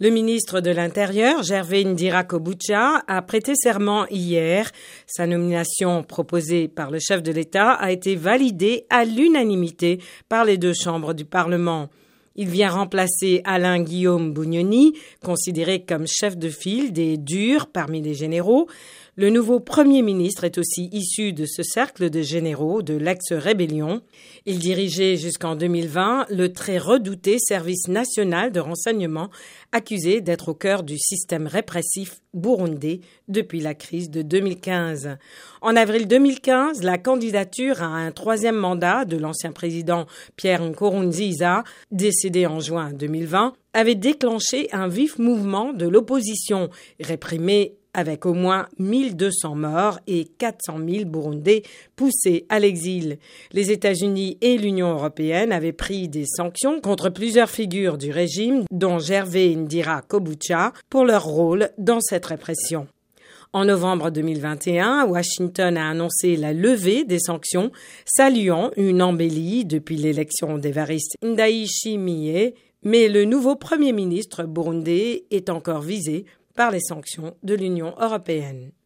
Le ministre de l'Intérieur, Gervais Ndira Kobucha, a prêté serment hier. Sa nomination proposée par le chef de l'État a été validée à l'unanimité par les deux chambres du Parlement. Il vient remplacer Alain Guillaume Bougnoni, considéré comme chef de file des durs parmi les généraux. Le nouveau Premier ministre est aussi issu de ce cercle de généraux de l'ex-rébellion. Il dirigeait jusqu'en 2020 le très redouté service national de renseignement, accusé d'être au cœur du système répressif burundais depuis la crise de 2015. En avril 2015, la candidature à un troisième mandat de l'ancien président Pierre Nkurunziza, en juin 2020, avait déclenché un vif mouvement de l'opposition, réprimé avec au moins 1200 morts et 400 000 Burundais poussés à l'exil. Les États-Unis et l'Union européenne avaient pris des sanctions contre plusieurs figures du régime, dont Gervais Ndira Kobucha, pour leur rôle dans cette répression. En novembre 2021, Washington a annoncé la levée des sanctions, saluant une embellie depuis l'élection d'Evariste Ndayishimiye, mais le nouveau premier ministre burundais est encore visé par les sanctions de l'Union européenne.